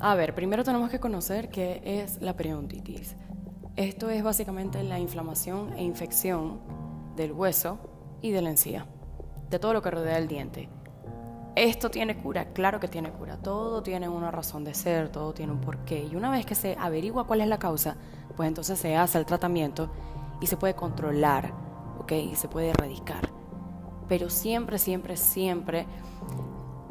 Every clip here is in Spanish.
A ver, primero tenemos que conocer qué es la periodontitis. Esto es básicamente la inflamación e infección del hueso y de la encía, de todo lo que rodea el diente. Esto tiene cura, claro que tiene cura. Todo tiene una razón de ser, todo tiene un porqué. Y una vez que se averigua cuál es la causa, pues entonces se hace el tratamiento y se puede controlar, ¿ok? Y se puede erradicar. Pero siempre, siempre, siempre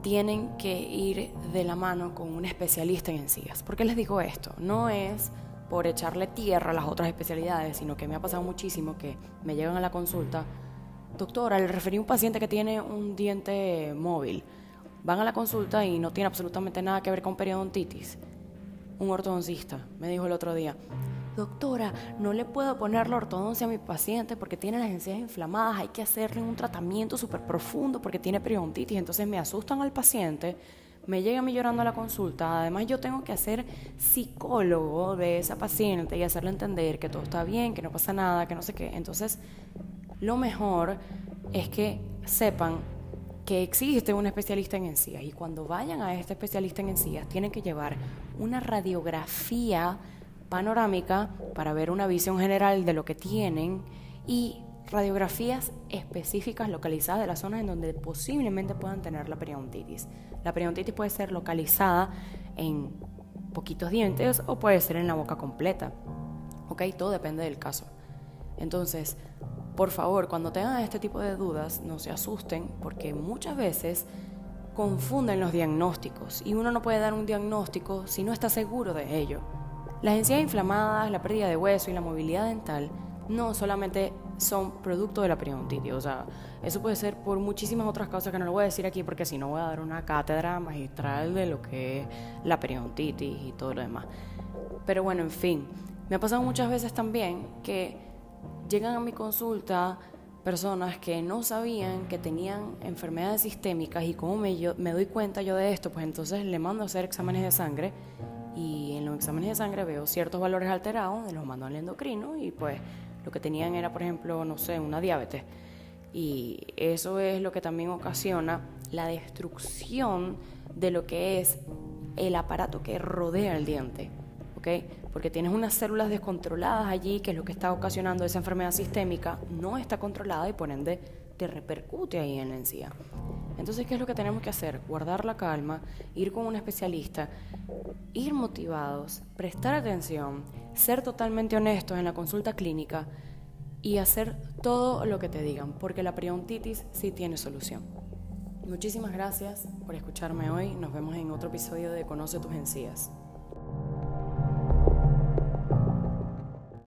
tienen que ir de la mano con un especialista en encías. ¿Por qué les digo esto? No es por echarle tierra a las otras especialidades, sino que me ha pasado muchísimo que me llegan a la consulta Doctora, le referí a un paciente que tiene un diente móvil. Van a la consulta y no tiene absolutamente nada que ver con periodontitis. Un ortodoncista me dijo el otro día, doctora, no le puedo poner la ortodoncia a mi paciente porque tiene las encías inflamadas, hay que hacerle un tratamiento súper profundo porque tiene periodontitis. Entonces me asustan al paciente, me llega a mí llorando a la consulta. Además yo tengo que hacer psicólogo de esa paciente y hacerle entender que todo está bien, que no pasa nada, que no sé qué. Entonces lo mejor es que sepan que existe un especialista en encías y cuando vayan a este especialista en encías tienen que llevar una radiografía panorámica para ver una visión general de lo que tienen y radiografías específicas localizadas de las zonas en donde posiblemente puedan tener la periodontitis. La periodontitis puede ser localizada en poquitos dientes o puede ser en la boca completa. ¿Ok? Todo depende del caso. Entonces, por favor, cuando tengan este tipo de dudas, no se asusten porque muchas veces confunden los diagnósticos y uno no puede dar un diagnóstico si no está seguro de ello. Las encías inflamadas, la pérdida de hueso y la movilidad dental no solamente son producto de la periodontitis, o sea, eso puede ser por muchísimas otras causas que no lo voy a decir aquí porque si no voy a dar una cátedra magistral de lo que es la periodontitis y todo lo demás. Pero bueno, en fin, me ha pasado muchas veces también que llegan a mi consulta personas que no sabían que tenían enfermedades sistémicas y como me, me doy cuenta yo de esto, pues entonces le mando a hacer exámenes de sangre y exámenes de sangre veo ciertos valores alterados, los mando al endocrino y pues lo que tenían era, por ejemplo, no sé, una diabetes. Y eso es lo que también ocasiona la destrucción de lo que es el aparato que rodea el diente. Porque tienes unas células descontroladas allí, que es lo que está ocasionando esa enfermedad sistémica, no está controlada y por ende te repercute ahí en la encía. Entonces, ¿qué es lo que tenemos que hacer? Guardar la calma, ir con un especialista, ir motivados, prestar atención, ser totalmente honestos en la consulta clínica y hacer todo lo que te digan, porque la periodontitis sí tiene solución. Muchísimas gracias por escucharme hoy. Nos vemos en otro episodio de Conoce tus encías.